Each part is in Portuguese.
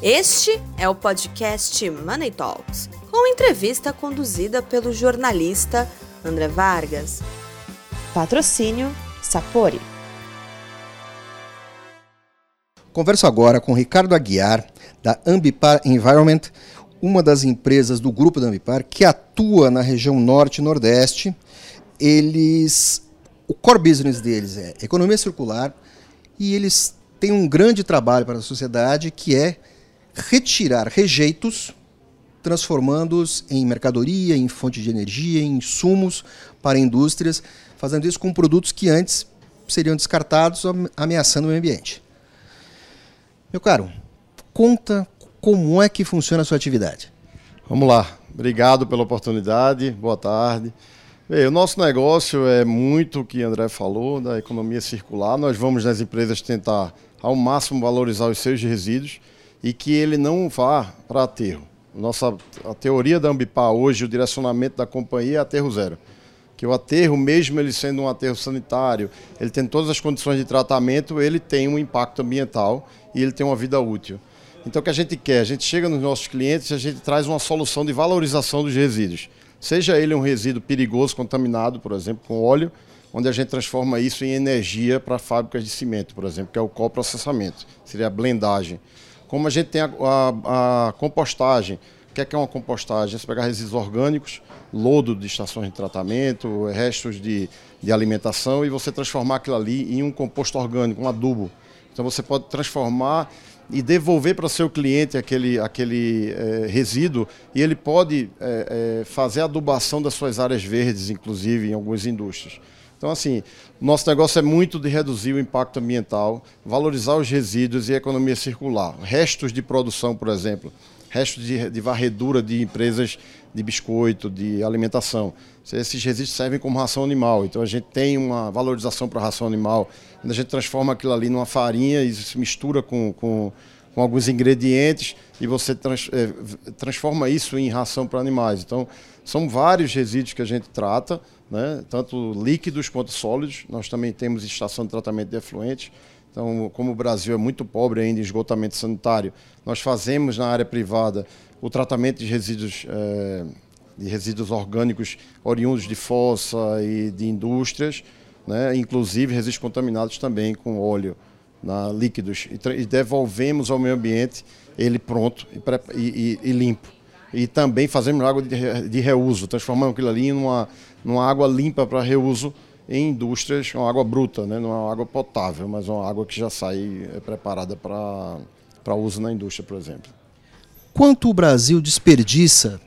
Este é o podcast Money Talks, com entrevista conduzida pelo jornalista André Vargas. Patrocínio Sapori. Converso agora com Ricardo Aguiar, da Ambipar Environment, uma das empresas do grupo da Ambipar que atua na região norte e nordeste. Eles, o core business deles é economia circular e eles têm um grande trabalho para a sociedade que é retirar rejeitos, transformando-os em mercadoria, em fonte de energia, em insumos para indústrias, fazendo isso com produtos que antes seriam descartados, ameaçando o meio ambiente. Meu caro, conta como é que funciona a sua atividade. Vamos lá. Obrigado pela oportunidade. Boa tarde. Bem, o nosso negócio é muito o que André falou, da economia circular. Nós vamos nas empresas tentar ao máximo valorizar os seus resíduos e que ele não vá para aterro. Nossa, a teoria da Ambipar hoje, o direcionamento da companhia é aterro zero. Que o aterro, mesmo ele sendo um aterro sanitário, ele tem todas as condições de tratamento, ele tem um impacto ambiental e ele tem uma vida útil. Então o que a gente quer? A gente chega nos nossos clientes e a gente traz uma solução de valorização dos resíduos. Seja ele um resíduo perigoso, contaminado, por exemplo, com óleo, onde a gente transforma isso em energia para fábricas de cimento, por exemplo, que é o coprocessamento, seria a blendagem. Como a gente tem a, a, a compostagem, o que é, que é uma compostagem? É você pegar resíduos orgânicos, lodo de estações de tratamento, restos de, de alimentação e você transformar aquilo ali em um composto orgânico, um adubo. Então você pode transformar e devolver para o seu cliente aquele, aquele é, resíduo e ele pode é, é, fazer a adubação das suas áreas verdes, inclusive em algumas indústrias. Então, assim, nosso negócio é muito de reduzir o impacto ambiental, valorizar os resíduos e a economia circular. Restos de produção, por exemplo, restos de, de varredura de empresas de biscoito, de alimentação. Esses resíduos servem como ração animal, então a gente tem uma valorização para a ração animal. A gente transforma aquilo ali numa farinha e se mistura com, com, com alguns ingredientes e você trans, é, transforma isso em ração para animais. Então, são vários resíduos que a gente trata né? tanto líquidos quanto sólidos. Nós também temos estação de tratamento de efluentes. Então, como o Brasil é muito pobre ainda em esgotamento sanitário, nós fazemos na área privada o tratamento de resíduos, é, de resíduos orgânicos oriundos de fossa e de indústrias, né? inclusive resíduos contaminados também com óleo, na, líquidos, e, e devolvemos ao meio ambiente ele pronto e, e, e limpo e também fazemos água de, reuso, transformando aquilo ali numa, numa água limpa para reuso em indústrias, uma água bruta, né? não é uma água potável, mas uma água que já sai é, preparada para uso na indústria, por exemplo. Quanto o Brasil desperdiça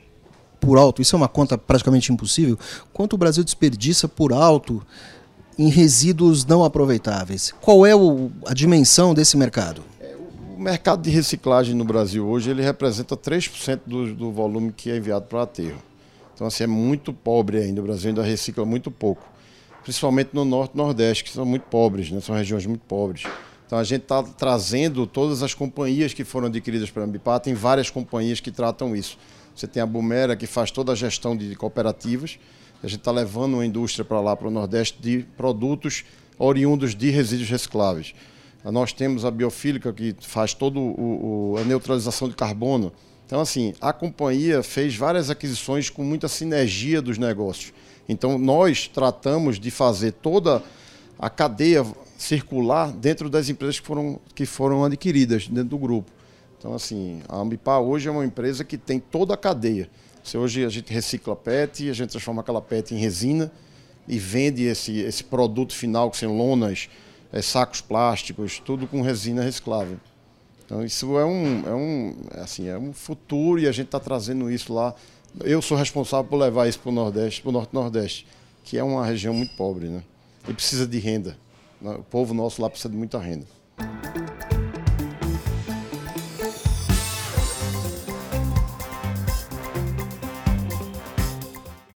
por alto, isso é uma conta praticamente impossível, quanto o Brasil desperdiça por alto em resíduos não aproveitáveis? Qual é o, a dimensão desse mercado? Mercado de reciclagem no Brasil hoje ele representa 3% do, do volume que é enviado para o aterro. Então, assim, é muito pobre ainda. O Brasil ainda recicla muito pouco. Principalmente no Norte e Nordeste, que são muito pobres, né? são regiões muito pobres. Então, a gente está trazendo todas as companhias que foram adquiridas pela Ambipar. Tem várias companhias que tratam isso. Você tem a Bumera, que faz toda a gestão de cooperativas. A gente está levando uma indústria para lá, para o Nordeste, de produtos oriundos de resíduos recicláveis. Nós temos a biofílica que faz toda a neutralização de carbono. Então, assim, a companhia fez várias aquisições com muita sinergia dos negócios. Então, nós tratamos de fazer toda a cadeia circular dentro das empresas que foram, que foram adquiridas dentro do grupo. Então, assim, a Ambipar hoje é uma empresa que tem toda a cadeia. Se hoje a gente recicla PET, a gente transforma aquela PET em resina e vende esse, esse produto final, que são lonas, sacos plásticos, tudo com resina reciclável. Então isso é um, é um, assim, é um futuro e a gente está trazendo isso lá. Eu sou responsável por levar isso para o Nordeste, para o Norte-Nordeste, que é uma região muito pobre, né? E precisa de renda. O povo nosso lá precisa de muita renda.